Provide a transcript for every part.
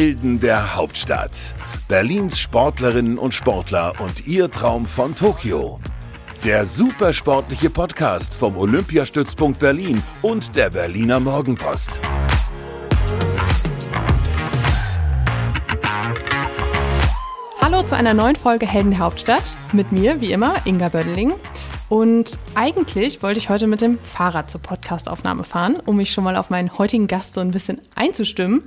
Helden der Hauptstadt. Berlins Sportlerinnen und Sportler und ihr Traum von Tokio. Der supersportliche Podcast vom Olympiastützpunkt Berlin und der Berliner Morgenpost. Hallo zu einer neuen Folge Helden der Hauptstadt. Mit mir, wie immer, Inga Bödeling. Und eigentlich wollte ich heute mit dem Fahrrad zur Podcastaufnahme fahren, um mich schon mal auf meinen heutigen Gast so ein bisschen einzustimmen.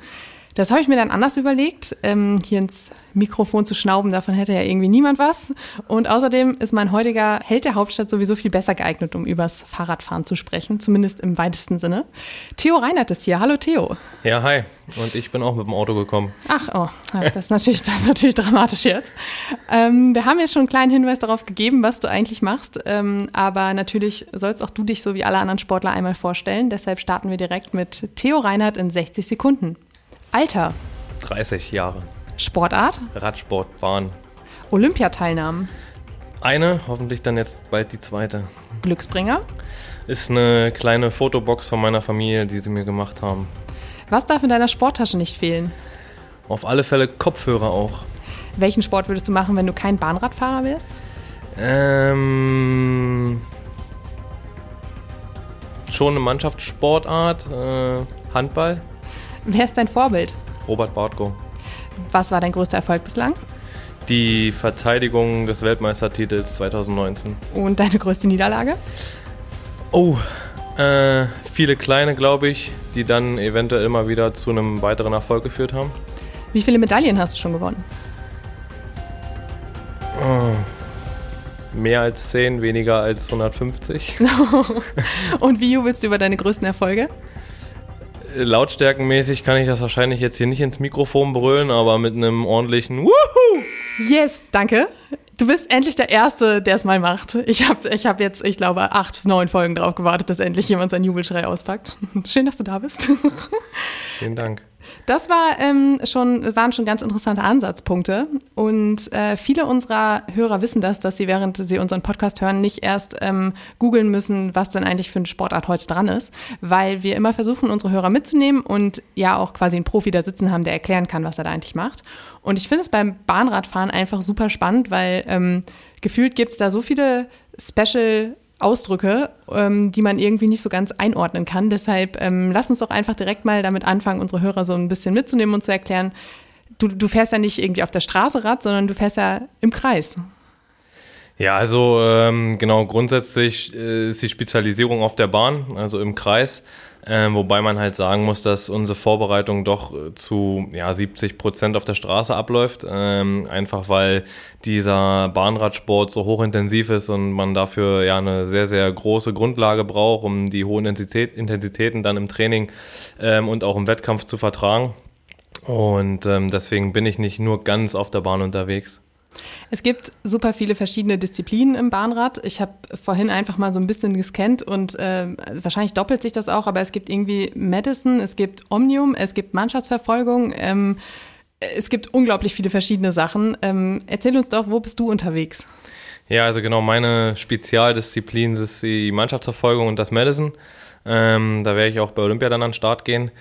Das habe ich mir dann anders überlegt, ähm, hier ins Mikrofon zu schnauben, davon hätte ja irgendwie niemand was. Und außerdem ist mein heutiger Held der Hauptstadt sowieso viel besser geeignet, um übers Fahrradfahren zu sprechen, zumindest im weitesten Sinne. Theo Reinhardt ist hier. Hallo Theo. Ja, hi. Und ich bin auch mit dem Auto gekommen. Ach, oh, das ist natürlich, das ist natürlich dramatisch jetzt. Ähm, wir haben jetzt schon einen kleinen Hinweis darauf gegeben, was du eigentlich machst. Ähm, aber natürlich sollst auch du dich so wie alle anderen Sportler einmal vorstellen. Deshalb starten wir direkt mit Theo Reinhardt in 60 Sekunden. Alter. 30 Jahre. Sportart? Radsport, Bahn. Olympiateilnahmen? Eine, hoffentlich dann jetzt bald die zweite. Glücksbringer? Ist eine kleine Fotobox von meiner Familie, die sie mir gemacht haben. Was darf in deiner Sporttasche nicht fehlen? Auf alle Fälle Kopfhörer auch. Welchen Sport würdest du machen, wenn du kein Bahnradfahrer wärst? Ähm, schon eine Mannschaftssportart, äh, Handball. Wer ist dein Vorbild? Robert Bartko. Was war dein größter Erfolg bislang? Die Verteidigung des Weltmeistertitels 2019. Und deine größte Niederlage? Oh, äh, viele kleine, glaube ich, die dann eventuell immer wieder zu einem weiteren Erfolg geführt haben. Wie viele Medaillen hast du schon gewonnen? Oh, mehr als 10, weniger als 150. Und wie jubelst du über deine größten Erfolge? Lautstärkenmäßig kann ich das wahrscheinlich jetzt hier nicht ins Mikrofon brüllen, aber mit einem ordentlichen Wuhu! Yes, danke. Du bist endlich der Erste, der es mal macht. Ich habe ich hab jetzt, ich glaube, acht, neun Folgen darauf gewartet, dass endlich jemand seinen Jubelschrei auspackt. Schön, dass du da bist. Vielen Dank. Das war, ähm, schon, waren schon ganz interessante Ansatzpunkte. Und äh, viele unserer Hörer wissen das, dass sie, während sie unseren Podcast hören, nicht erst ähm, googeln müssen, was denn eigentlich für eine Sportart heute dran ist, weil wir immer versuchen, unsere Hörer mitzunehmen und ja auch quasi einen Profi da sitzen haben, der erklären kann, was er da eigentlich macht. Und ich finde es beim Bahnradfahren einfach super spannend, weil ähm, gefühlt gibt es da so viele Special Ausdrücke, ähm, die man irgendwie nicht so ganz einordnen kann. Deshalb ähm, lass uns doch einfach direkt mal damit anfangen, unsere Hörer so ein bisschen mitzunehmen und zu erklären, du, du fährst ja nicht irgendwie auf der Straße Rad, sondern du fährst ja im Kreis. Ja, also ähm, genau, grundsätzlich äh, ist die Spezialisierung auf der Bahn, also im Kreis. Ähm, wobei man halt sagen muss, dass unsere Vorbereitung doch äh, zu ja, 70 Prozent auf der Straße abläuft. Ähm, einfach weil dieser Bahnradsport so hochintensiv ist und man dafür ja eine sehr, sehr große Grundlage braucht, um die hohen Intensität, Intensitäten dann im Training ähm, und auch im Wettkampf zu vertragen. Und ähm, deswegen bin ich nicht nur ganz auf der Bahn unterwegs. Es gibt super viele verschiedene Disziplinen im Bahnrad. Ich habe vorhin einfach mal so ein bisschen gescannt und äh, wahrscheinlich doppelt sich das auch, aber es gibt irgendwie Madison, es gibt Omnium, es gibt Mannschaftsverfolgung. Ähm, es gibt unglaublich viele verschiedene Sachen. Ähm, erzähl uns doch, wo bist du unterwegs? Ja, also genau, meine Spezialdisziplin ist die Mannschaftsverfolgung und das Madison. Ähm, da werde ich auch bei Olympia dann an den Start gehen.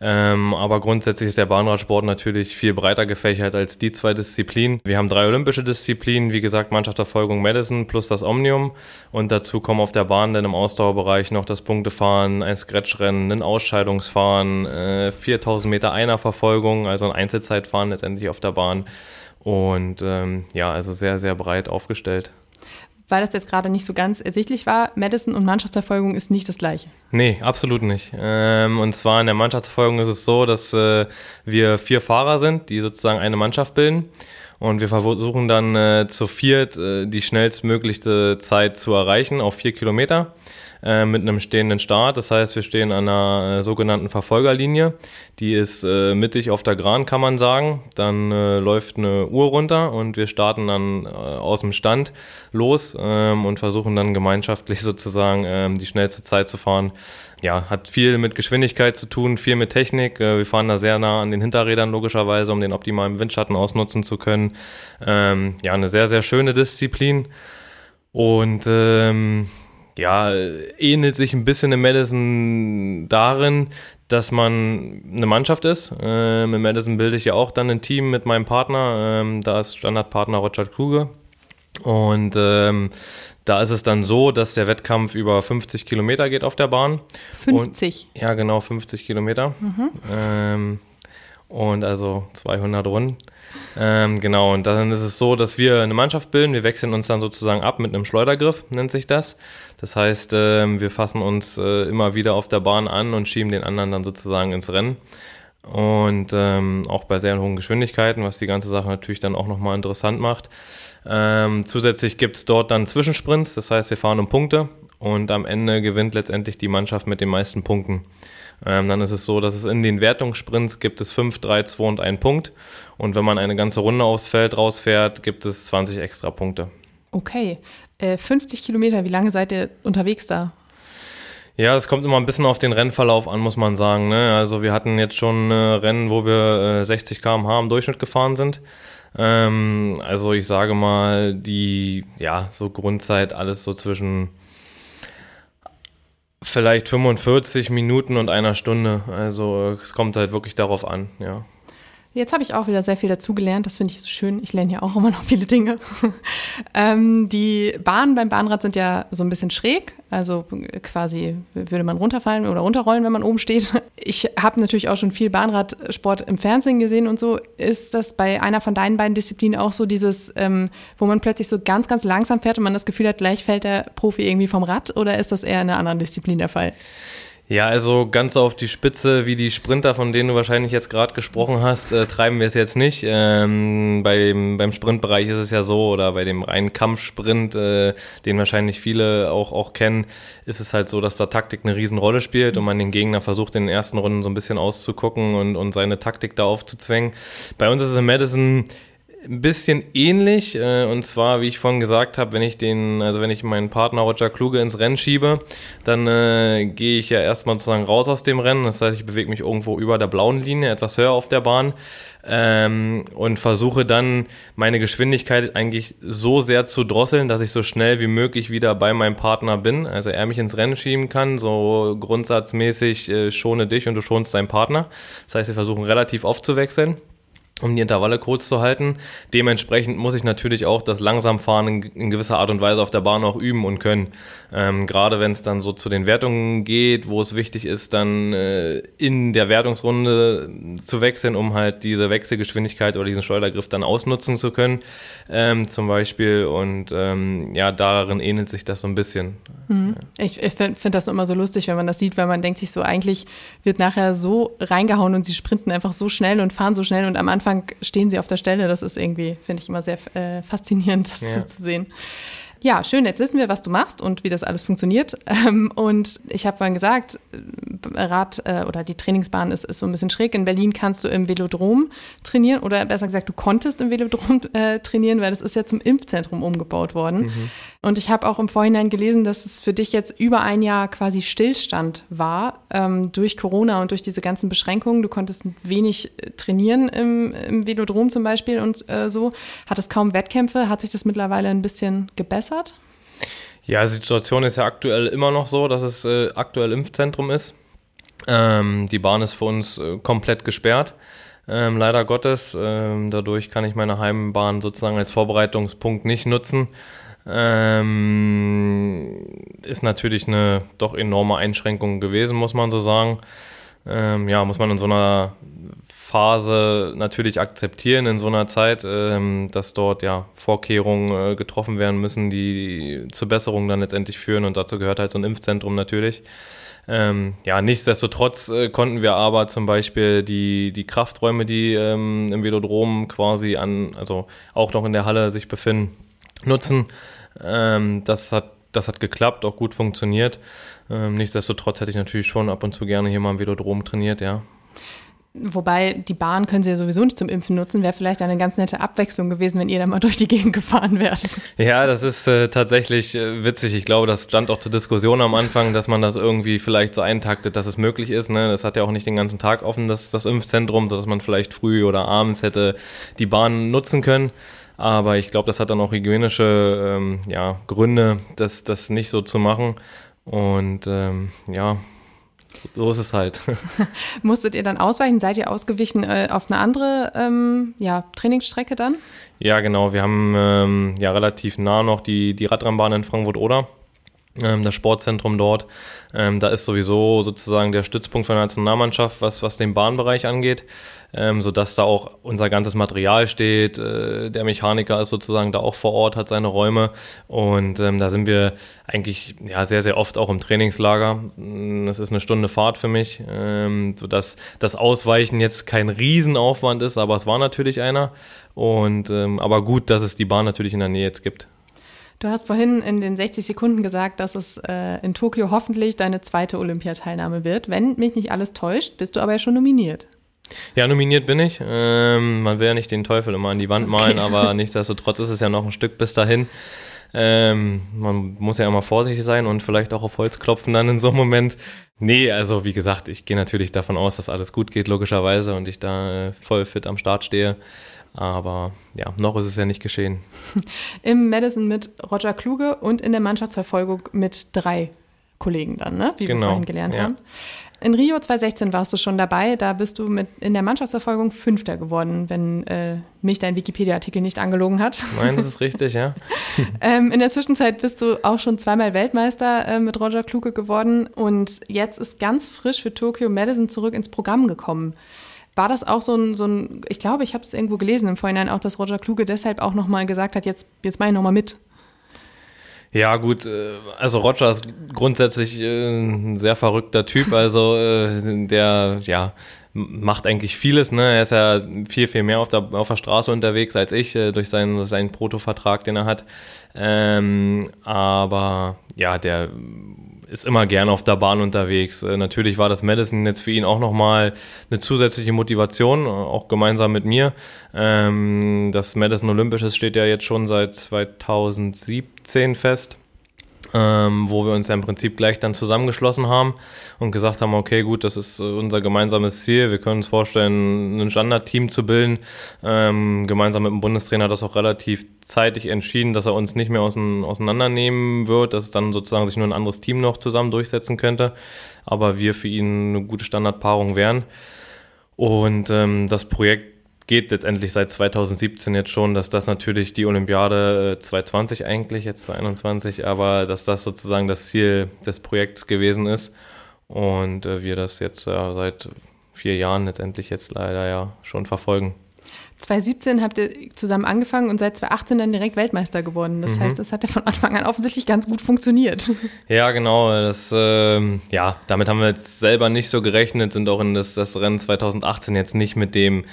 Ähm, aber grundsätzlich ist der Bahnradsport natürlich viel breiter gefächert als die zwei Disziplinen. Wir haben drei olympische Disziplinen, wie gesagt, Mannschaftsverfolgung Madison plus das Omnium. Und dazu kommen auf der Bahn dann im Ausdauerbereich noch das Punktefahren, ein Scratchrennen, ein Ausscheidungsfahren, äh, 4000 Meter Einerverfolgung, also ein Einzelzeitfahren letztendlich auf der Bahn. Und ähm, ja, also sehr, sehr breit aufgestellt weil das jetzt gerade nicht so ganz ersichtlich war, Madison und Mannschaftsverfolgung ist nicht das gleiche. Nee, absolut nicht. Ähm, und zwar in der Mannschaftsverfolgung ist es so, dass äh, wir vier Fahrer sind, die sozusagen eine Mannschaft bilden. Und wir versuchen dann äh, zu viert äh, die schnellstmöglichste Zeit zu erreichen auf vier Kilometer. Äh, mit einem stehenden Start. Das heißt, wir stehen an einer äh, sogenannten Verfolgerlinie. Die ist äh, mittig auf der Gran, kann man sagen. Dann äh, läuft eine Uhr runter und wir starten dann äh, aus dem Stand los ähm, und versuchen dann gemeinschaftlich sozusagen ähm, die schnellste Zeit zu fahren. Ja, hat viel mit Geschwindigkeit zu tun, viel mit Technik. wir fahren da sehr nah an den Hinterrädern logischerweise, um den optimalen Windschatten ausnutzen zu können. Ähm, ja, eine sehr, sehr schöne Disziplin. Und ähm, ja, ähnelt sich ein bisschen im Madison darin, dass man eine Mannschaft ist. Ähm, Im Madison bilde ich ja auch dann ein Team mit meinem Partner. Ähm, da ist Standardpartner Roger Kluge. Und ähm, da ist es dann so, dass der Wettkampf über 50 Kilometer geht auf der Bahn. 50? Und, ja, genau, 50 Kilometer. Mhm. Ähm, und also 200 Runden. Ähm, genau, und dann ist es so, dass wir eine Mannschaft bilden. Wir wechseln uns dann sozusagen ab mit einem Schleudergriff, nennt sich das. Das heißt, äh, wir fassen uns äh, immer wieder auf der Bahn an und schieben den anderen dann sozusagen ins Rennen. Und ähm, auch bei sehr hohen Geschwindigkeiten, was die ganze Sache natürlich dann auch nochmal interessant macht. Ähm, zusätzlich gibt es dort dann Zwischensprints, das heißt, wir fahren um Punkte und am Ende gewinnt letztendlich die Mannschaft mit den meisten Punkten. Ähm, dann ist es so, dass es in den Wertungssprints gibt es 5, 3, 2 und 1 Punkt. Und wenn man eine ganze Runde aufs Feld rausfährt, gibt es 20 extra Punkte. Okay. Äh, 50 Kilometer, wie lange seid ihr unterwegs da? Ja, es kommt immer ein bisschen auf den Rennverlauf an, muss man sagen. Ne? Also wir hatten jetzt schon äh, Rennen, wo wir äh, 60 km/h im Durchschnitt gefahren sind. Ähm, also ich sage mal, die, ja, so Grundzeit alles so zwischen Vielleicht 45 Minuten und einer Stunde. Also es kommt halt wirklich darauf an, ja. Jetzt habe ich auch wieder sehr viel dazugelernt. Das finde ich so schön. Ich lerne ja auch immer noch viele Dinge. ähm, die Bahnen beim Bahnrad sind ja so ein bisschen schräg. Also quasi würde man runterfallen oder runterrollen, wenn man oben steht. Ich habe natürlich auch schon viel Bahnradsport im Fernsehen gesehen und so. Ist das bei einer von deinen beiden Disziplinen auch so dieses, ähm, wo man plötzlich so ganz, ganz langsam fährt und man das Gefühl hat, gleich fällt der Profi irgendwie vom Rad? Oder ist das eher in einer anderen Disziplin der Fall? Ja, also ganz auf die Spitze, wie die Sprinter, von denen du wahrscheinlich jetzt gerade gesprochen hast, äh, treiben wir es jetzt nicht. Ähm, beim, beim Sprintbereich ist es ja so, oder bei dem reinen Kampfsprint, äh, den wahrscheinlich viele auch, auch kennen, ist es halt so, dass da Taktik eine Riesenrolle spielt und man den Gegner versucht, in den ersten Runden so ein bisschen auszugucken und, und seine Taktik da aufzuzwängen. Bei uns ist es in Madison ein bisschen ähnlich. Äh, und zwar, wie ich vorhin gesagt habe, wenn ich den, also wenn ich meinen Partner Roger Kluge ins Rennen schiebe, dann äh, gehe ich ja erstmal sozusagen raus aus dem Rennen. Das heißt, ich bewege mich irgendwo über der blauen Linie, etwas höher auf der Bahn. Ähm, und versuche dann meine Geschwindigkeit eigentlich so sehr zu drosseln, dass ich so schnell wie möglich wieder bei meinem Partner bin. Also er mich ins Rennen schieben kann, so grundsatzmäßig äh, schone dich und du schonst deinen Partner. Das heißt, wir versuchen relativ oft zu wechseln um die Intervalle kurz zu halten. Dementsprechend muss ich natürlich auch das Langsamfahren in, in gewisser Art und Weise auf der Bahn auch üben und können. Ähm, gerade wenn es dann so zu den Wertungen geht, wo es wichtig ist, dann äh, in der Wertungsrunde zu wechseln, um halt diese Wechselgeschwindigkeit oder diesen Schleudergriff dann ausnutzen zu können, ähm, zum Beispiel. Und ähm, ja, darin ähnelt sich das so ein bisschen. Mhm. Ich, ich finde find das immer so lustig, wenn man das sieht, weil man denkt sich so, eigentlich wird nachher so reingehauen und sie sprinten einfach so schnell und fahren so schnell und am Anfang Anfang stehen sie auf der Stelle. Das ist irgendwie, finde ich immer sehr äh, faszinierend, das ja. so zu sehen. Ja, schön. Jetzt wissen wir, was du machst und wie das alles funktioniert. Ähm, und ich habe vorhin gesagt, äh, Rad äh, oder die Trainingsbahn ist, ist so ein bisschen schräg. In Berlin kannst du im Velodrom trainieren oder besser gesagt, du konntest im Velodrom äh, trainieren, weil das ist ja zum Impfzentrum umgebaut worden. Mhm. Und ich habe auch im Vorhinein gelesen, dass es für dich jetzt über ein Jahr quasi Stillstand war ähm, durch Corona und durch diese ganzen Beschränkungen. Du konntest wenig äh, trainieren im, im Velodrom zum Beispiel und äh, so. Hattest kaum Wettkämpfe. Hat sich das mittlerweile ein bisschen gebessert? Ja, die Situation ist ja aktuell immer noch so, dass es äh, aktuell Impfzentrum ist. Ähm, die Bahn ist für uns äh, komplett gesperrt. Ähm, leider Gottes. Ähm, dadurch kann ich meine Heimbahn sozusagen als Vorbereitungspunkt nicht nutzen. Ähm, ist natürlich eine doch enorme Einschränkung gewesen, muss man so sagen. Ähm, ja, muss man in so einer Phase natürlich akzeptieren, in so einer Zeit, ähm, dass dort ja Vorkehrungen äh, getroffen werden müssen, die zur Besserung dann letztendlich führen und dazu gehört halt so ein Impfzentrum natürlich. Ähm, ja, nichtsdestotrotz äh, konnten wir aber zum Beispiel die, die Krafträume, die ähm, im Velodrom quasi an, also auch noch in der Halle sich befinden, nutzen. Ähm, das, hat, das hat geklappt, auch gut funktioniert. Ähm, nichtsdestotrotz hätte ich natürlich schon ab und zu gerne hier mal im Velodrom trainiert, ja. Wobei die Bahn können sie ja sowieso nicht zum Impfen nutzen. Wäre vielleicht eine ganz nette Abwechslung gewesen, wenn ihr da mal durch die Gegend gefahren wärt. Ja, das ist äh, tatsächlich äh, witzig. Ich glaube, das stand auch zur Diskussion am Anfang, dass man das irgendwie vielleicht so eintaktet, dass es möglich ist. Ne? Das hat ja auch nicht den ganzen Tag offen, das, das Impfzentrum, sodass man vielleicht früh oder abends hätte die Bahn nutzen können. Aber ich glaube, das hat dann auch hygienische ähm, ja, Gründe, das, das nicht so zu machen. Und ähm, ja, so ist es halt. Musstet ihr dann ausweichen? Seid ihr ausgewichen äh, auf eine andere ähm, ja, Trainingsstrecke dann? Ja, genau. Wir haben ähm, ja relativ nah noch die, die Radrennbahn in Frankfurt-Oder ähm, das Sportzentrum dort. Ähm, da ist sowieso sozusagen der Stützpunkt von der Nationalmannschaft, was, was den Bahnbereich angeht, ähm, sodass da auch unser ganzes Material steht. Äh, der Mechaniker ist sozusagen da auch vor Ort, hat seine Räume und ähm, da sind wir eigentlich ja, sehr, sehr oft auch im Trainingslager. Das ist eine Stunde Fahrt für mich, ähm, sodass das Ausweichen jetzt kein Riesenaufwand ist, aber es war natürlich einer. Und ähm, aber gut, dass es die Bahn natürlich in der Nähe jetzt gibt. Du hast vorhin in den 60 Sekunden gesagt, dass es äh, in Tokio hoffentlich deine zweite Olympiateilnahme wird. Wenn mich nicht alles täuscht, bist du aber ja schon nominiert. Ja, nominiert bin ich. Ähm, man will ja nicht den Teufel immer an die Wand malen, aber nichtsdestotrotz ist es ja noch ein Stück bis dahin. Ähm, man muss ja immer vorsichtig sein und vielleicht auch auf Holz klopfen dann in so einem Moment. Nee, also wie gesagt, ich gehe natürlich davon aus, dass alles gut geht, logischerweise, und ich da äh, voll fit am Start stehe. Aber ja, noch ist es ja nicht geschehen. Im Madison mit Roger Kluge und in der Mannschaftsverfolgung mit drei Kollegen dann, ne? wie genau, wir vorhin gelernt ja. haben. In Rio 2016 warst du schon dabei, da bist du mit in der Mannschaftsverfolgung Fünfter geworden, wenn äh, mich dein Wikipedia-Artikel nicht angelogen hat. Nein, das ist richtig, ja. ähm, in der Zwischenzeit bist du auch schon zweimal Weltmeister äh, mit Roger Kluge geworden und jetzt ist ganz frisch für Tokio Madison zurück ins Programm gekommen. War das auch so ein, so ein ich glaube, ich habe es irgendwo gelesen im Vorhinein auch, dass Roger Kluge deshalb auch nochmal gesagt hat, jetzt, jetzt mache ich nochmal mit. Ja, gut, äh, also Roger ist grundsätzlich äh, ein sehr verrückter Typ, also äh, der, ja, macht eigentlich vieles, ne? Er ist ja viel, viel mehr auf der, auf der Straße unterwegs als ich, durch seinen, seinen Protovertrag, den er hat. Ähm, aber ja, der ist immer gern auf der Bahn unterwegs. Äh, natürlich war das Madison jetzt für ihn auch nochmal eine zusätzliche Motivation, äh, auch gemeinsam mit mir. Ähm, das Madison Olympisches steht ja jetzt schon seit 2017 fest ähm, wo wir uns ja im Prinzip gleich dann zusammengeschlossen haben und gesagt haben, okay, gut, das ist äh, unser gemeinsames Ziel. Wir können uns vorstellen, ein Standardteam zu bilden. Ähm, gemeinsam mit dem Bundestrainer hat das auch relativ zeitig entschieden, dass er uns nicht mehr auseinandernehmen wird, dass dann sozusagen sich nur ein anderes Team noch zusammen durchsetzen könnte, aber wir für ihn eine gute Standardpaarung wären. Und ähm, das Projekt geht letztendlich seit 2017 jetzt schon, dass das natürlich die Olympiade 2020 äh, eigentlich, jetzt 2021, aber dass das sozusagen das Ziel des Projekts gewesen ist und äh, wir das jetzt äh, seit vier Jahren letztendlich jetzt leider ja schon verfolgen. 2017 habt ihr zusammen angefangen und seit 2018 dann direkt Weltmeister geworden. Das mhm. heißt, das hat ja von Anfang an offensichtlich ganz gut funktioniert. Ja, genau. Das, ähm, ja, damit haben wir jetzt selber nicht so gerechnet, sind auch in das, das Rennen 2018 jetzt nicht mit dem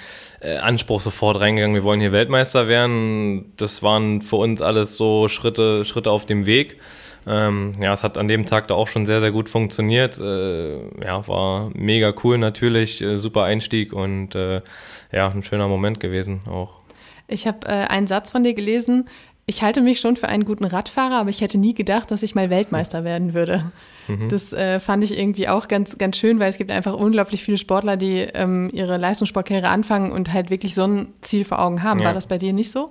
Anspruch sofort reingegangen, wir wollen hier Weltmeister werden. Das waren für uns alles so Schritte, Schritte auf dem Weg. Ähm, ja, es hat an dem Tag da auch schon sehr, sehr gut funktioniert. Äh, ja, war mega cool natürlich, äh, super Einstieg und äh, ja, ein schöner Moment gewesen auch. Ich habe äh, einen Satz von dir gelesen. Ich halte mich schon für einen guten Radfahrer, aber ich hätte nie gedacht, dass ich mal Weltmeister werden würde. Mhm. Das äh, fand ich irgendwie auch ganz, ganz schön, weil es gibt einfach unglaublich viele Sportler, die ähm, ihre Leistungssportkarriere anfangen und halt wirklich so ein Ziel vor Augen haben. Ja. War das bei dir nicht so?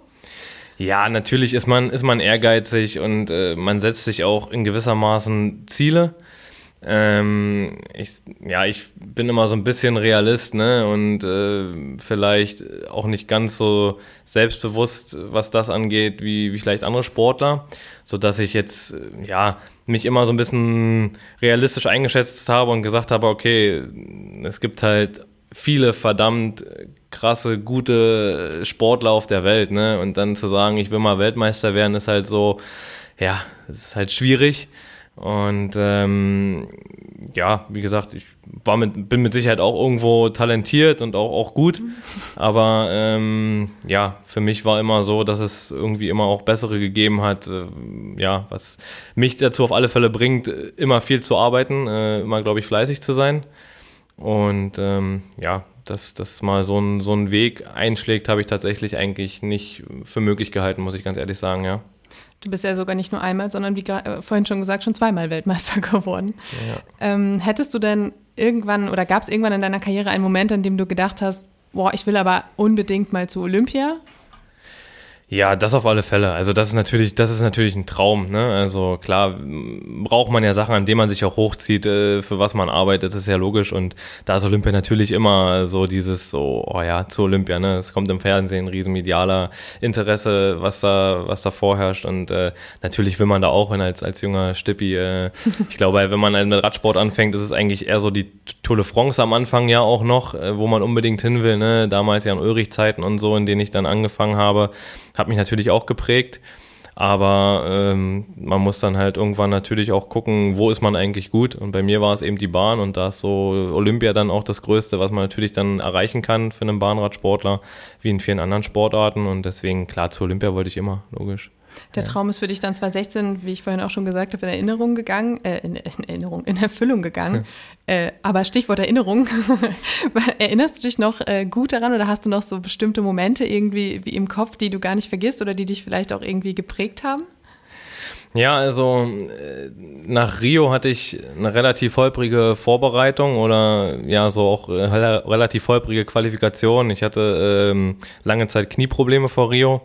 Ja, natürlich ist man, ist man ehrgeizig und äh, man setzt sich auch in gewissermaßen Ziele. Ähm, ich, ja, ich bin immer so ein bisschen Realist, ne? Und äh, vielleicht auch nicht ganz so selbstbewusst, was das angeht, wie, wie vielleicht andere Sportler, so dass ich jetzt äh, ja mich immer so ein bisschen realistisch eingeschätzt habe und gesagt habe, okay, es gibt halt viele verdammt krasse, gute Sportler auf der Welt, ne? Und dann zu sagen, ich will mal Weltmeister werden, ist halt so, ja, ist halt schwierig. Und ähm, ja, wie gesagt, ich war mit, bin mit Sicherheit auch irgendwo talentiert und auch, auch gut. Aber ähm, ja, für mich war immer so, dass es irgendwie immer auch bessere gegeben hat. Äh, ja, was mich dazu auf alle Fälle bringt, immer viel zu arbeiten, äh, immer, glaube ich, fleißig zu sein. Und ähm, ja, dass das mal so ein, so ein Weg einschlägt, habe ich tatsächlich eigentlich nicht für möglich gehalten, muss ich ganz ehrlich sagen, ja. Du bist ja sogar nicht nur einmal, sondern wie äh, vorhin schon gesagt, schon zweimal Weltmeister geworden. Ja. Ähm, hättest du denn irgendwann oder gab es irgendwann in deiner Karriere einen Moment, an dem du gedacht hast, boah, ich will aber unbedingt mal zu Olympia? Ja, das auf alle Fälle. Also das ist natürlich, das ist natürlich ein Traum. Ne? Also klar braucht man ja Sachen, an denen man sich auch hochzieht, äh, für was man arbeitet. Das ist ja logisch. Und da ist Olympia natürlich immer so dieses, so, oh ja, zu Olympia. Ne? Es kommt im Fernsehen, ein riesen medialer Interesse, was da, was da vorherrscht. Und äh, natürlich will man da auch hin als als junger Stippi. Äh, ich glaube, wenn man mit Radsport anfängt, ist es eigentlich eher so die Tour de France am Anfang ja auch noch, äh, wo man unbedingt hin will. Ne? Damals ja in Ulrich-Zeiten und so, in denen ich dann angefangen habe hat mich natürlich auch geprägt. Aber ähm, man muss dann halt irgendwann natürlich auch gucken, wo ist man eigentlich gut. Und bei mir war es eben die Bahn und da ist so Olympia dann auch das Größte, was man natürlich dann erreichen kann für einen Bahnradsportler, wie in vielen anderen Sportarten. Und deswegen, klar, zu Olympia wollte ich immer, logisch. Der. Traum ist für dich dann 2016, wie ich vorhin auch schon gesagt habe, in Erinnerung gegangen, äh, in, in, Erinnerung, in Erfüllung gegangen. Äh, aber Stichwort Erinnerung, erinnerst du dich noch äh, gut daran oder hast du noch so bestimmte Momente irgendwie wie im Kopf, die du gar nicht vergisst oder die dich vielleicht auch irgendwie geprägt haben? Ja, also äh, nach Rio hatte ich eine relativ holprige Vorbereitung oder ja, so auch äh, relativ holprige Qualifikation. Ich hatte ähm, lange Zeit Knieprobleme vor Rio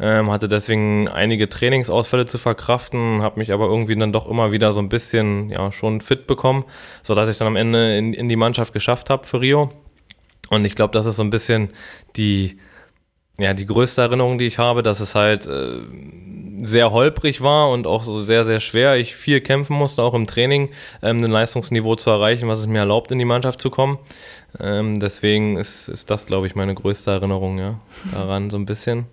ähm, hatte deswegen einige Trainingsausfälle zu verkraften, habe mich aber irgendwie dann doch immer wieder so ein bisschen ja schon fit bekommen, sodass ich dann am Ende in, in die Mannschaft geschafft habe für Rio. Und ich glaube, das ist so ein bisschen die ja, die größte Erinnerung, die ich habe, dass es halt äh, sehr holprig war und auch so sehr, sehr schwer. Ich viel kämpfen musste, auch im Training, ähm, ein Leistungsniveau zu erreichen, was es mir erlaubt, in die Mannschaft zu kommen. Ähm, deswegen ist, ist das, glaube ich, meine größte Erinnerung, ja, daran so ein bisschen.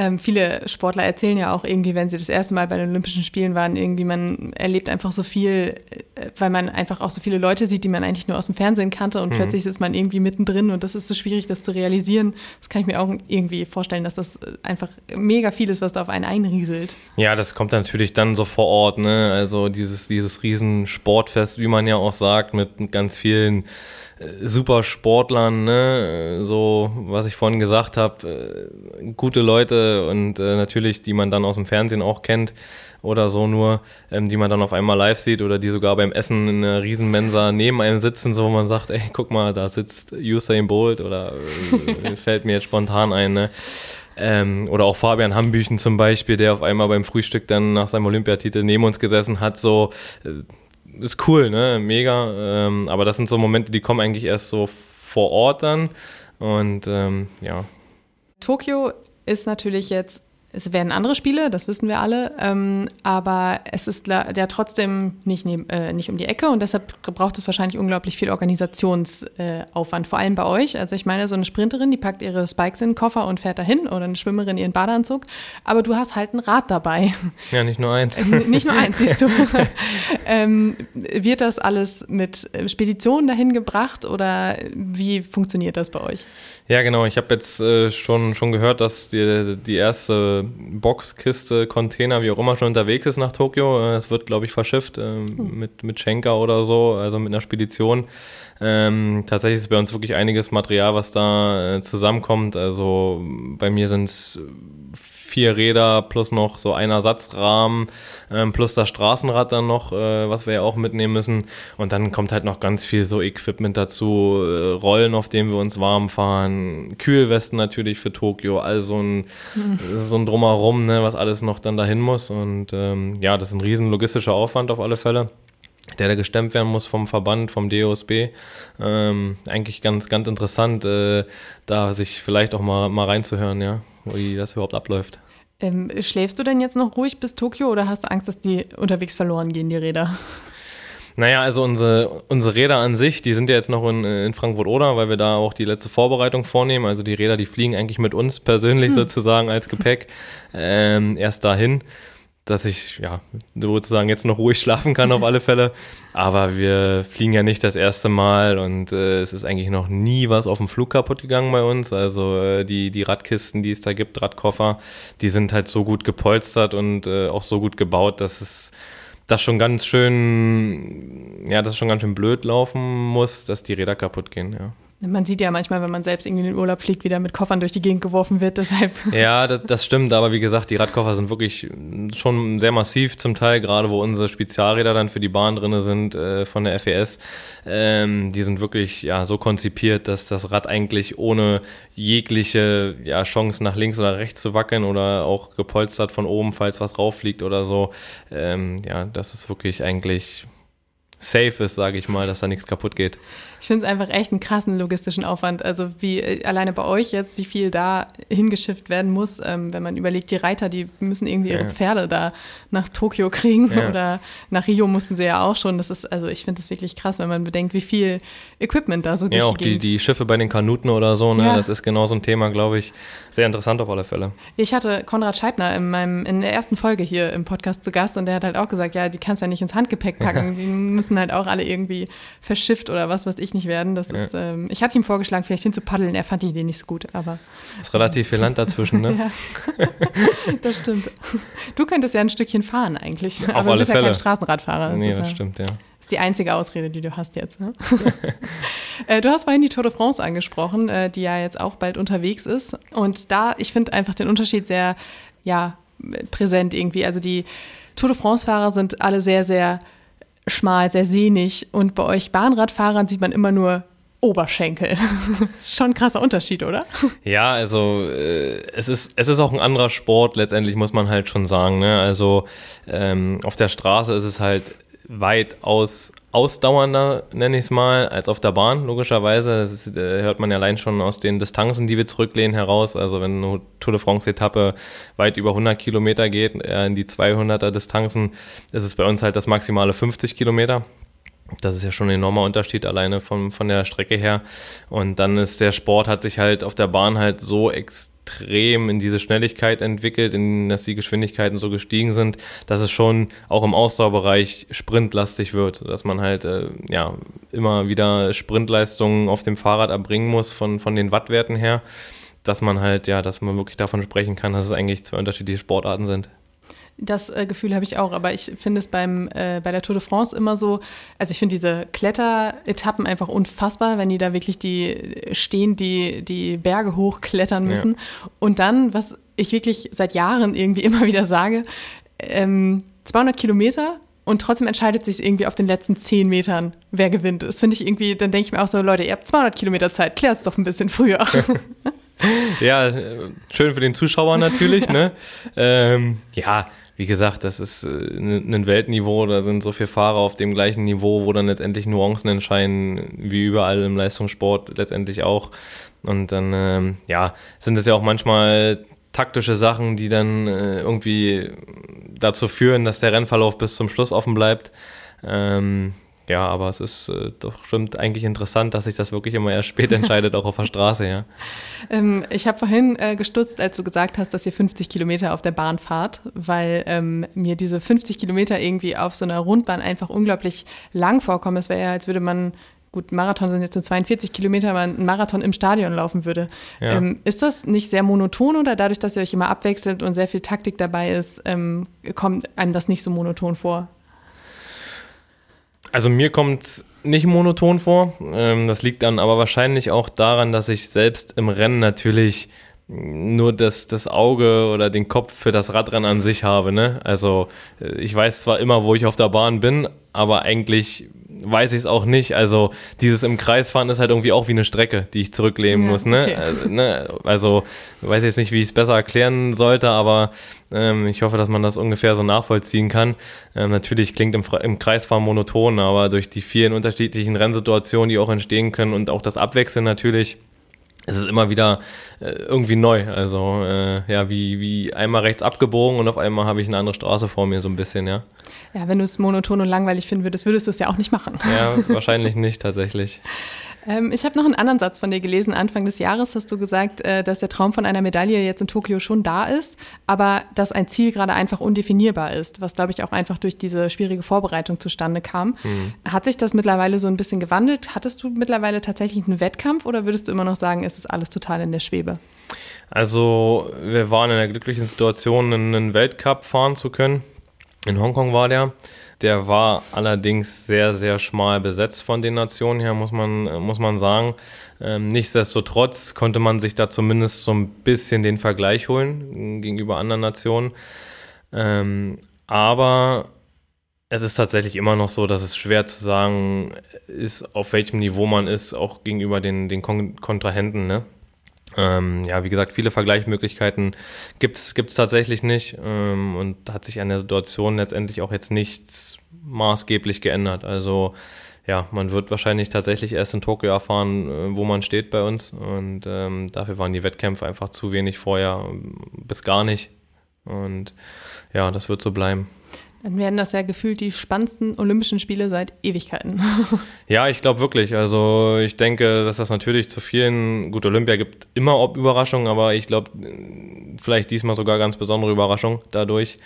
Ähm, viele Sportler erzählen ja auch irgendwie, wenn sie das erste Mal bei den Olympischen Spielen waren, irgendwie man erlebt einfach so viel, äh, weil man einfach auch so viele Leute sieht, die man eigentlich nur aus dem Fernsehen kannte und mhm. plötzlich ist man irgendwie mittendrin und das ist so schwierig, das zu realisieren. Das kann ich mir auch irgendwie vorstellen, dass das einfach mega viel ist, was da auf einen einrieselt. Ja, das kommt natürlich dann so vor Ort, ne? Also dieses, dieses riesen Sportfest, wie man ja auch sagt, mit ganz vielen super Sportlern, ne? so was ich vorhin gesagt habe, äh, gute Leute und äh, natürlich, die man dann aus dem Fernsehen auch kennt oder so nur, ähm, die man dann auf einmal live sieht oder die sogar beim Essen in einer Riesenmensa neben einem sitzen, so wo man sagt, ey, guck mal, da sitzt Usain Bolt oder äh, fällt mir jetzt spontan ein, ne? Ähm, oder auch Fabian Hambüchen zum Beispiel, der auf einmal beim Frühstück dann nach seinem Olympiatitel neben uns gesessen hat, so äh, ist cool, ne? Mega. Ähm, aber das sind so Momente, die kommen eigentlich erst so vor Ort dann. Und ähm, ja. Tokio ist natürlich jetzt es werden andere Spiele, das wissen wir alle, ähm, aber es ist ja trotzdem nicht, neben, äh, nicht um die Ecke und deshalb braucht es wahrscheinlich unglaublich viel Organisationsaufwand, äh, vor allem bei euch. Also ich meine, so eine Sprinterin, die packt ihre Spikes in den Koffer und fährt dahin oder eine Schwimmerin ihren Badeanzug, aber du hast halt ein Rad dabei. Ja, nicht nur eins. nicht nur eins, siehst du. ähm, wird das alles mit Speditionen dahin gebracht oder wie funktioniert das bei euch? Ja, genau. Ich habe jetzt äh, schon, schon gehört, dass die, die erste Box, Kiste, Container, wie auch immer, schon unterwegs ist nach Tokio. Äh, es wird, glaube ich, verschifft äh, mit, mit Schenker oder so, also mit einer Spedition. Ähm, tatsächlich ist bei uns wirklich einiges Material, was da äh, zusammenkommt. Also bei mir sind es vier Räder plus noch so ein Ersatzrahmen ähm, plus das Straßenrad dann noch, äh, was wir ja auch mitnehmen müssen. Und dann kommt halt noch ganz viel so Equipment dazu, äh, Rollen, auf denen wir uns warm fahren, Kühlwesten natürlich für Tokio, also ein, mhm. so ein Drumherum, ne, was alles noch dann dahin muss. Und ähm, ja, das ist ein riesen logistischer Aufwand auf alle Fälle der da gestemmt werden muss vom Verband, vom DOSB. Ähm, eigentlich ganz, ganz interessant, äh, da sich vielleicht auch mal, mal reinzuhören, ja, wie das überhaupt abläuft. Ähm, schläfst du denn jetzt noch ruhig bis Tokio oder hast du Angst, dass die unterwegs verloren gehen, die Räder? Naja, also unsere, unsere Räder an sich, die sind ja jetzt noch in, in Frankfurt-Oder, weil wir da auch die letzte Vorbereitung vornehmen. Also die Räder, die fliegen eigentlich mit uns persönlich hm. sozusagen als Gepäck ähm, erst dahin dass ich ja sozusagen jetzt noch ruhig schlafen kann auf alle Fälle. Aber wir fliegen ja nicht das erste Mal und äh, es ist eigentlich noch nie was auf dem Flug kaputt gegangen bei uns. Also äh, die, die Radkisten, die es da gibt, Radkoffer, die sind halt so gut gepolstert und äh, auch so gut gebaut, dass es das schon ganz schön, ja, das schon ganz schön blöd laufen muss, dass die Räder kaputt gehen, ja. Man sieht ja manchmal, wenn man selbst irgendwie in den Urlaub fliegt, wieder mit Koffern durch die Gegend geworfen wird, deshalb. Ja, das, das stimmt, aber wie gesagt, die Radkoffer sind wirklich schon sehr massiv zum Teil, gerade wo unsere Spezialräder dann für die Bahn drin sind äh, von der FES. Ähm, die sind wirklich ja, so konzipiert, dass das Rad eigentlich ohne jegliche ja, Chance nach links oder rechts zu wackeln oder auch gepolstert von oben, falls was rauffliegt oder so. Ähm, ja, das ist wirklich eigentlich safe ist, sage ich mal, dass da nichts kaputt geht. Ich finde es einfach echt einen krassen logistischen Aufwand. Also wie äh, alleine bei euch jetzt, wie viel da hingeschifft werden muss, ähm, wenn man überlegt, die Reiter, die müssen irgendwie ihre ja. Pferde da nach Tokio kriegen ja. oder nach Rio mussten sie ja auch schon. Das ist, also ich finde es wirklich krass, wenn man bedenkt, wie viel Equipment da so ja, durch auch die, die Schiffe bei den Kanuten oder so, ne? das ist genau so ein Thema, glaube ich, sehr interessant auf alle Fälle. Ich hatte Konrad Scheibner in, meinem, in der ersten Folge hier im Podcast zu Gast und der hat halt auch gesagt, ja, die kannst du ja nicht ins Handgepäck packen, die müssen halt auch alle irgendwie verschifft oder was weiß ich nicht werden. Das ja. ist, ähm, ich hatte ihm vorgeschlagen, vielleicht hinzupaddeln. Er fand die Idee nicht so gut, aber. Ist relativ viel Land dazwischen, ne? ja. das stimmt. Du könntest ja ein Stückchen fahren eigentlich. Auf aber du bist ja kein Straßenradfahrer. Das nee, das ja, stimmt, ja. Das ist die einzige Ausrede, die du hast jetzt. Ne? Äh, du hast vorhin die Tour de France angesprochen, äh, die ja jetzt auch bald unterwegs ist. Und da, ich finde einfach den Unterschied sehr, ja, präsent irgendwie. Also die Tour de France-Fahrer sind alle sehr, sehr schmal, sehr sehnig. Und bei euch Bahnradfahrern sieht man immer nur Oberschenkel. das ist schon ein krasser Unterschied, oder? Ja, also äh, es, ist, es ist auch ein anderer Sport, letztendlich muss man halt schon sagen. Ne? Also ähm, auf der Straße ist es halt weitaus ausdauernder, nenne ich es mal, als auf der Bahn, logischerweise. Das ist, äh, hört man ja allein schon aus den Distanzen, die wir zurücklehnen, heraus. Also wenn eine Tour de France-Etappe weit über 100 Kilometer geht, äh, in die 200er Distanzen, ist es bei uns halt das maximale 50 Kilometer. Das ist ja schon ein enormer Unterschied alleine von, von der Strecke her. Und dann ist der Sport, hat sich halt auf der Bahn halt so extrem extrem in diese Schnelligkeit entwickelt, in dass die Geschwindigkeiten so gestiegen sind, dass es schon auch im Ausdauerbereich sprintlastig wird, dass man halt äh, ja immer wieder Sprintleistungen auf dem Fahrrad erbringen muss von, von den Wattwerten her, dass man halt, ja, dass man wirklich davon sprechen kann, dass es eigentlich zwei unterschiedliche Sportarten sind. Das äh, Gefühl habe ich auch, aber ich finde es beim, äh, bei der Tour de France immer so, also ich finde diese Kletteretappen einfach unfassbar, wenn die da wirklich die stehen, die die Berge hochklettern müssen. Ja. Und dann, was ich wirklich seit Jahren irgendwie immer wieder sage, ähm, 200 Kilometer und trotzdem entscheidet sich irgendwie auf den letzten 10 Metern, wer gewinnt. Das finde ich irgendwie, dann denke ich mir auch so, Leute, ihr habt 200 Kilometer Zeit, klärt es doch ein bisschen früher. ja, schön für den Zuschauer natürlich, ne? Ähm, ja, wie gesagt, das ist äh, ein Weltniveau, da sind so viele Fahrer auf dem gleichen Niveau, wo dann letztendlich Nuancen entscheiden, wie überall im Leistungssport letztendlich auch. Und dann, ähm, ja, sind es ja auch manchmal taktische Sachen, die dann äh, irgendwie dazu führen, dass der Rennverlauf bis zum Schluss offen bleibt. Ähm, ja, aber es ist äh, doch stimmt eigentlich interessant, dass sich das wirklich immer erst spät entscheidet, auch auf der Straße, ja. Ähm, ich habe vorhin äh, gestutzt, als du gesagt hast, dass ihr 50 Kilometer auf der Bahn fahrt, weil ähm, mir diese 50 Kilometer irgendwie auf so einer Rundbahn einfach unglaublich lang vorkommen. Es wäre ja, als würde man gut, Marathon sind jetzt nur 42 Kilometer, aber ein Marathon im Stadion laufen würde. Ja. Ähm, ist das nicht sehr monoton oder dadurch, dass ihr euch immer abwechselt und sehr viel Taktik dabei ist, ähm, kommt einem das nicht so monoton vor? Also mir kommt nicht monoton vor. Ähm, das liegt dann aber wahrscheinlich auch daran, dass ich selbst im Rennen natürlich nur das, das Auge oder den Kopf für das Radrennen an sich habe. Ne? Also äh, ich weiß zwar immer, wo ich auf der Bahn bin, aber eigentlich weiß ich es auch nicht. Also dieses im Kreis fahren ist halt irgendwie auch wie eine Strecke, die ich zurücklegen ja, muss. Ne? Okay. Also, ne? also weiß jetzt nicht, wie ich es besser erklären sollte, aber ähm, ich hoffe, dass man das ungefähr so nachvollziehen kann. Ähm, natürlich klingt im, im Kreisfahren monoton, aber durch die vielen unterschiedlichen Rennsituationen, die auch entstehen können und auch das Abwechseln natürlich, es ist immer wieder äh, irgendwie neu. Also äh, ja, wie, wie einmal rechts abgebogen und auf einmal habe ich eine andere Straße vor mir so ein bisschen, ja. Ja, wenn du es monoton und langweilig finden würdest, würdest du es ja auch nicht machen. Ja, wahrscheinlich nicht tatsächlich. Ähm, ich habe noch einen anderen Satz von dir gelesen. Anfang des Jahres hast du gesagt, äh, dass der Traum von einer Medaille jetzt in Tokio schon da ist, aber dass ein Ziel gerade einfach undefinierbar ist, was, glaube ich, auch einfach durch diese schwierige Vorbereitung zustande kam. Mhm. Hat sich das mittlerweile so ein bisschen gewandelt? Hattest du mittlerweile tatsächlich einen Wettkampf oder würdest du immer noch sagen, ist es alles total in der Schwebe? Also, wir waren in der glücklichen Situation, einen Weltcup fahren zu können. In Hongkong war der. Der war allerdings sehr, sehr schmal besetzt von den Nationen her, muss man, muss man sagen. Ähm, nichtsdestotrotz konnte man sich da zumindest so ein bisschen den Vergleich holen gegenüber anderen Nationen. Ähm, aber es ist tatsächlich immer noch so, dass es schwer zu sagen ist, auf welchem Niveau man ist, auch gegenüber den, den Kon Kontrahenten. Ne? Ähm, ja, wie gesagt, viele Vergleichsmöglichkeiten gibt es tatsächlich nicht ähm, und hat sich an der Situation letztendlich auch jetzt nichts maßgeblich geändert. Also ja, man wird wahrscheinlich tatsächlich erst in Tokio erfahren, äh, wo man steht bei uns und ähm, dafür waren die Wettkämpfe einfach zu wenig vorher, bis gar nicht. Und ja, das wird so bleiben. Dann werden das ja gefühlt die spannendsten Olympischen Spiele seit Ewigkeiten. ja, ich glaube wirklich. Also ich denke, dass das natürlich zu vielen, gut, Olympia gibt immer Überraschungen, aber ich glaube, vielleicht diesmal sogar ganz besondere Überraschung dadurch.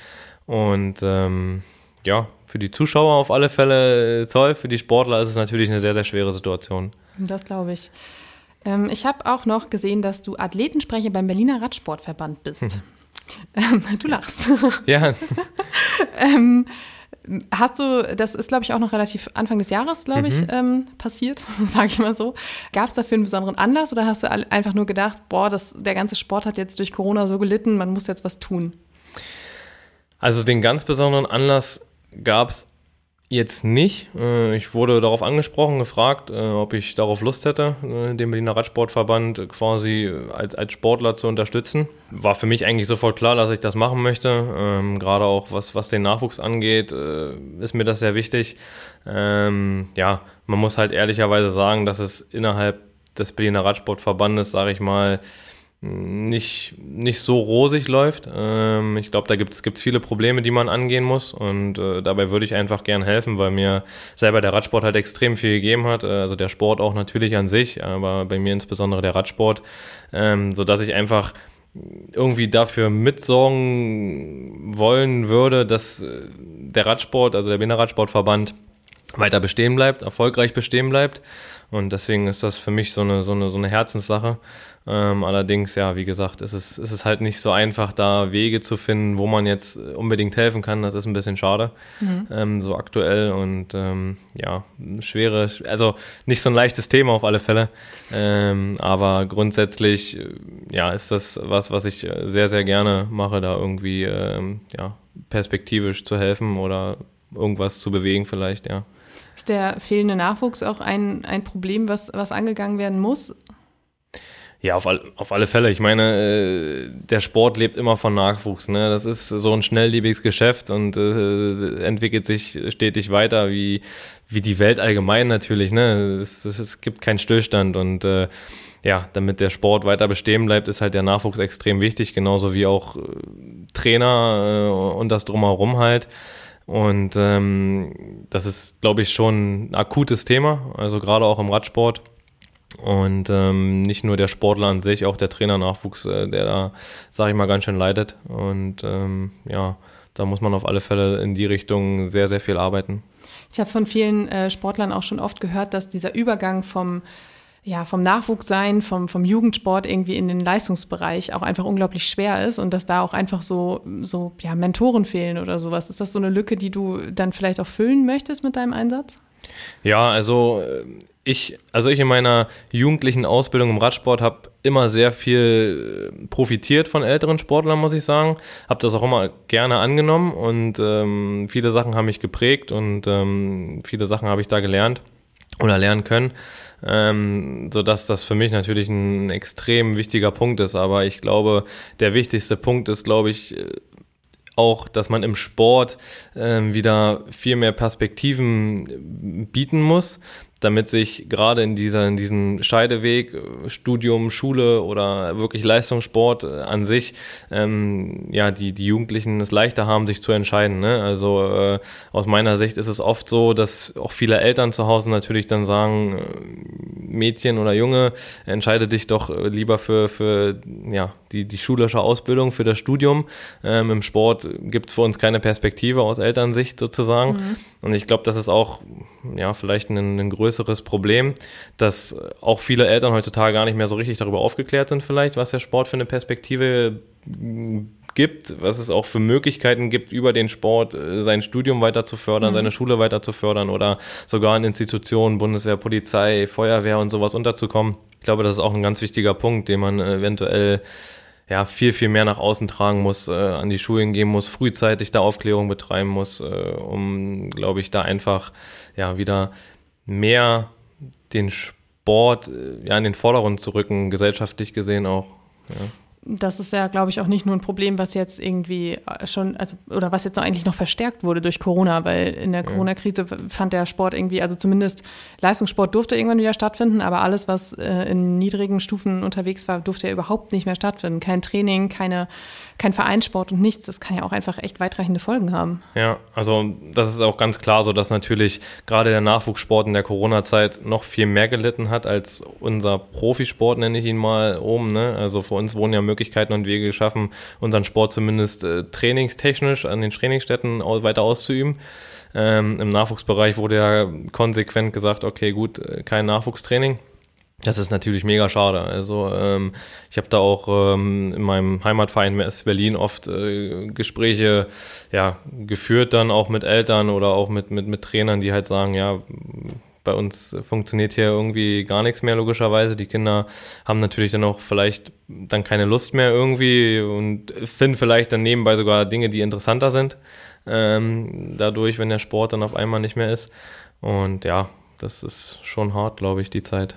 Und ähm, ja, für die Zuschauer auf alle Fälle toll, für die Sportler ist es natürlich eine sehr, sehr schwere Situation. Das glaube ich. Ähm, ich habe auch noch gesehen, dass du Athletensprecher beim Berliner Radsportverband bist. Hm. Ähm, du lachst. Ja. ähm, Hast du, das ist glaube ich auch noch relativ Anfang des Jahres, glaube ich, mhm. ähm, passiert, sage ich mal so. Gab es dafür einen besonderen Anlass oder hast du einfach nur gedacht, boah, das, der ganze Sport hat jetzt durch Corona so gelitten, man muss jetzt was tun? Also den ganz besonderen Anlass gab es Jetzt nicht. Äh, ich wurde darauf angesprochen, gefragt, äh, ob ich darauf Lust hätte, äh, den Berliner Radsportverband quasi als, als Sportler zu unterstützen. War für mich eigentlich sofort klar, dass ich das machen möchte. Ähm, gerade auch was, was den Nachwuchs angeht, ist mir das sehr wichtig. Ähm, ja, man muss halt ehrlicherweise sagen, dass es innerhalb des Berliner Radsportverbandes, sage ich mal, nicht, nicht so rosig läuft. Ähm, ich glaube, da gibt es viele Probleme, die man angehen muss und äh, dabei würde ich einfach gern helfen, weil mir selber der Radsport halt extrem viel gegeben hat. Äh, also der Sport auch natürlich an sich, aber bei mir insbesondere der Radsport, ähm, sodass ich einfach irgendwie dafür mitsorgen wollen würde, dass äh, der Radsport, also der Wiener Radsportverband, weiter bestehen bleibt, erfolgreich bestehen bleibt. Und deswegen ist das für mich so eine, so eine, so eine Herzenssache. Ähm, allerdings, ja, wie gesagt, es ist, es ist halt nicht so einfach, da Wege zu finden, wo man jetzt unbedingt helfen kann. Das ist ein bisschen schade, mhm. ähm, so aktuell. Und ähm, ja, schwere, also nicht so ein leichtes Thema auf alle Fälle. Ähm, aber grundsätzlich, äh, ja, ist das was, was ich sehr, sehr gerne mache, da irgendwie ähm, ja, perspektivisch zu helfen oder irgendwas zu bewegen vielleicht, ja. Ist der fehlende Nachwuchs auch ein, ein Problem, was, was angegangen werden muss? Ja, auf, all, auf alle Fälle. Ich meine, äh, der Sport lebt immer von Nachwuchs. Ne? Das ist so ein schnelllebiges Geschäft und äh, entwickelt sich stetig weiter, wie, wie die Welt allgemein natürlich. Ne? Es, es, es gibt keinen Stillstand und äh, ja, damit der Sport weiter bestehen bleibt, ist halt der Nachwuchs extrem wichtig, genauso wie auch äh, Trainer äh, und das drumherum halt. Und ähm, das ist, glaube ich, schon ein akutes Thema, also gerade auch im Radsport. Und ähm, nicht nur der Sportler an sich, auch der Trainernachwuchs, äh, der da, sage ich mal, ganz schön leidet. Und ähm, ja, da muss man auf alle Fälle in die Richtung sehr, sehr viel arbeiten. Ich habe von vielen äh, Sportlern auch schon oft gehört, dass dieser Übergang vom ja, vom Nachwuchssein, vom, vom Jugendsport irgendwie in den Leistungsbereich auch einfach unglaublich schwer ist und dass da auch einfach so, so ja, Mentoren fehlen oder sowas. Ist das so eine Lücke, die du dann vielleicht auch füllen möchtest mit deinem Einsatz? Ja, also ich, also ich in meiner jugendlichen Ausbildung im Radsport habe immer sehr viel äh, profitiert von älteren Sportlern, muss ich sagen. Habe das auch immer gerne angenommen und ähm, viele Sachen haben mich geprägt und ähm, viele Sachen habe ich da gelernt oder lernen können, ähm, so dass das für mich natürlich ein extrem wichtiger Punkt ist. Aber ich glaube, der wichtigste Punkt ist, glaube ich, äh, auch, dass man im Sport äh, wieder viel mehr Perspektiven bieten muss, damit sich gerade in dieser, in diesem Scheideweg, Studium, Schule oder wirklich Leistungssport äh, an sich, ähm, ja, die, die Jugendlichen es leichter haben, sich zu entscheiden. Ne? Also äh, aus meiner Sicht ist es oft so, dass auch viele Eltern zu Hause natürlich dann sagen, äh, Mädchen oder Junge, entscheide dich doch äh, lieber für, für ja, die, die schulische Ausbildung, für das Studium. Ähm, Im Sport gibt es für uns keine Perspektive aus Elternsicht sozusagen. Mhm. Und ich glaube, das ist auch ja, vielleicht ein, ein größeres Problem, dass auch viele Eltern heutzutage gar nicht mehr so richtig darüber aufgeklärt sind, vielleicht, was der Sport für eine Perspektive gibt, was es auch für Möglichkeiten gibt, über den Sport äh, sein Studium weiter zu fördern, mhm. seine Schule weiter zu fördern oder sogar in Institutionen, Bundeswehr, Polizei, Feuerwehr und sowas unterzukommen. Ich glaube, das ist auch ein ganz wichtiger Punkt, den man eventuell ja, viel, viel mehr nach außen tragen muss, äh, an die Schulen gehen muss, frühzeitig da Aufklärung betreiben muss, äh, um, glaube ich, da einfach ja wieder mehr den Sport äh, ja in den Vordergrund zu rücken, gesellschaftlich gesehen auch. Ja das ist ja, glaube ich, auch nicht nur ein Problem, was jetzt irgendwie äh, schon, also oder was jetzt eigentlich noch verstärkt wurde durch Corona, weil in der Corona-Krise fand der Sport irgendwie, also zumindest Leistungssport durfte irgendwann wieder stattfinden, aber alles, was äh, in niedrigen Stufen unterwegs war, durfte ja überhaupt nicht mehr stattfinden. Kein Training, keine kein Vereinssport und nichts. Das kann ja auch einfach echt weitreichende Folgen haben. Ja, also das ist auch ganz klar so, dass natürlich gerade der Nachwuchssport in der Corona-Zeit noch viel mehr gelitten hat als unser Profisport, nenne ich ihn mal oben. Ne? Also für uns wurden ja Möglichkeiten und Wege geschaffen, unseren Sport zumindest äh, trainingstechnisch an den Trainingsstätten weiter auszuüben. Ähm, Im Nachwuchsbereich wurde ja konsequent gesagt, okay, gut, äh, kein Nachwuchstraining. Das ist natürlich mega schade. Also ähm, ich habe da auch ähm, in meinem Heimatverein MS Berlin oft äh, Gespräche ja, geführt, dann auch mit Eltern oder auch mit, mit, mit Trainern, die halt sagen, ja, bei uns funktioniert hier irgendwie gar nichts mehr, logischerweise. Die Kinder haben natürlich dann auch vielleicht dann keine Lust mehr irgendwie und finden vielleicht dann nebenbei sogar Dinge, die interessanter sind. Ähm, dadurch, wenn der Sport dann auf einmal nicht mehr ist. Und ja, das ist schon hart, glaube ich, die Zeit.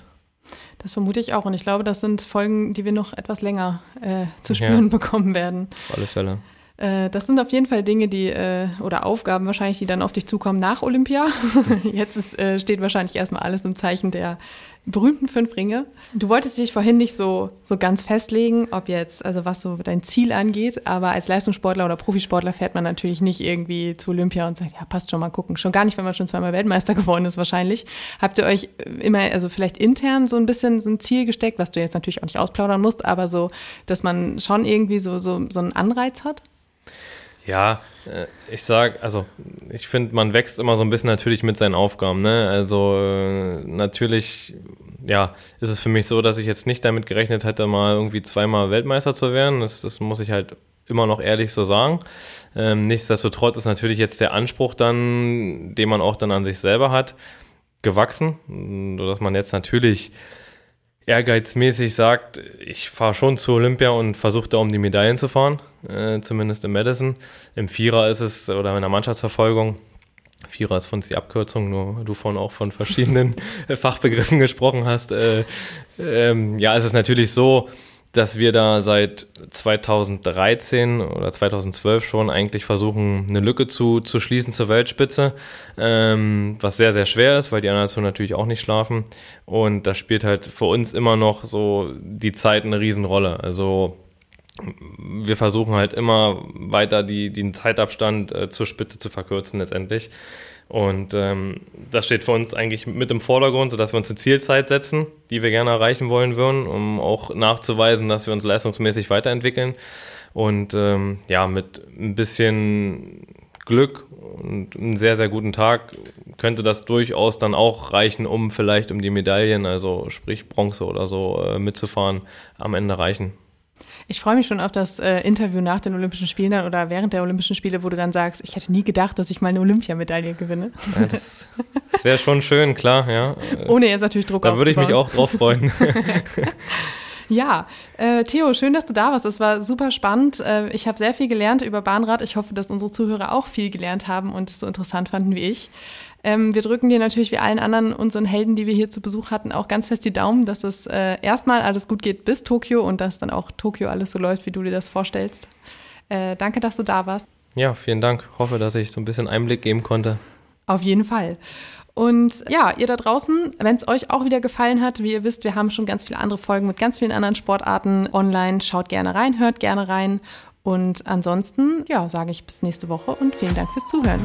Das vermute ich auch. Und ich glaube, das sind Folgen, die wir noch etwas länger äh, zu spüren ja, bekommen werden. Auf alle Fälle. Äh, das sind auf jeden Fall Dinge, die äh, oder Aufgaben wahrscheinlich, die dann auf dich zukommen nach Olympia. Jetzt ist, äh, steht wahrscheinlich erstmal alles im Zeichen der berühmten fünf Ringe. Du wolltest dich vorhin nicht so, so ganz festlegen, ob jetzt, also was so dein Ziel angeht, aber als Leistungssportler oder Profisportler fährt man natürlich nicht irgendwie zu Olympia und sagt, ja, passt schon mal gucken. Schon gar nicht, wenn man schon zweimal Weltmeister geworden ist, wahrscheinlich. Habt ihr euch immer, also vielleicht intern so ein bisschen so ein Ziel gesteckt, was du jetzt natürlich auch nicht ausplaudern musst, aber so, dass man schon irgendwie so, so, so einen Anreiz hat? Ja, äh, ich sag, also ich finde, man wächst immer so ein bisschen natürlich mit seinen Aufgaben. Ne? Also äh, natürlich, ja, ist es für mich so, dass ich jetzt nicht damit gerechnet hätte, mal irgendwie zweimal Weltmeister zu werden. Das, das muss ich halt immer noch ehrlich so sagen. Ähm, nichtsdestotrotz ist natürlich jetzt der Anspruch dann, den man auch dann an sich selber hat, gewachsen, sodass man jetzt natürlich ehrgeizmäßig sagt, ich fahre schon zu Olympia und versuche da um die Medaillen zu fahren, äh, zumindest im Madison. Im Vierer ist es, oder in der Mannschaftsverfolgung, Vierer ist von uns die Abkürzung, nur du vorhin auch von verschiedenen Fachbegriffen gesprochen hast. Äh, ähm, ja, es ist natürlich so, dass wir da seit 2013 oder 2012 schon eigentlich versuchen, eine Lücke zu, zu schließen zur Weltspitze, ähm, was sehr, sehr schwer ist, weil die anderen natürlich auch nicht schlafen. Und da spielt halt für uns immer noch so die Zeit eine Riesenrolle. Also wir versuchen halt immer weiter die, den Zeitabstand äh, zur Spitze zu verkürzen letztendlich. Und ähm, das steht für uns eigentlich mit im Vordergrund, sodass wir uns eine Zielzeit setzen, die wir gerne erreichen wollen würden, um auch nachzuweisen, dass wir uns leistungsmäßig weiterentwickeln. Und ähm, ja, mit ein bisschen Glück und einem sehr, sehr guten Tag könnte das durchaus dann auch reichen, um vielleicht um die Medaillen, also sprich Bronze oder so, äh, mitzufahren, am Ende reichen. Ich freue mich schon auf das äh, Interview nach den Olympischen Spielen dann oder während der Olympischen Spiele, wo du dann sagst, ich hätte nie gedacht, dass ich mal eine Olympiamedaille gewinne. Ja, das, das wäre schon schön, klar, ja. Ohne jetzt natürlich Druck Da würde ich mich auch drauf freuen. Ja, äh, Theo, schön, dass du da warst. Es war super spannend. Äh, ich habe sehr viel gelernt über Bahnrad. Ich hoffe, dass unsere Zuhörer auch viel gelernt haben und es so interessant fanden wie ich. Ähm, wir drücken dir natürlich wie allen anderen unseren Helden, die wir hier zu Besuch hatten, auch ganz fest die Daumen, dass es äh, erstmal alles gut geht bis Tokio und dass dann auch Tokio alles so läuft, wie du dir das vorstellst. Äh, danke, dass du da warst. Ja, vielen Dank. Hoffe, dass ich so ein bisschen Einblick geben konnte. Auf jeden Fall. Und ja, ihr da draußen, wenn es euch auch wieder gefallen hat, wie ihr wisst, wir haben schon ganz viele andere Folgen mit ganz vielen anderen Sportarten online. Schaut gerne rein, hört gerne rein. Und ansonsten, ja, sage ich bis nächste Woche und vielen Dank fürs Zuhören.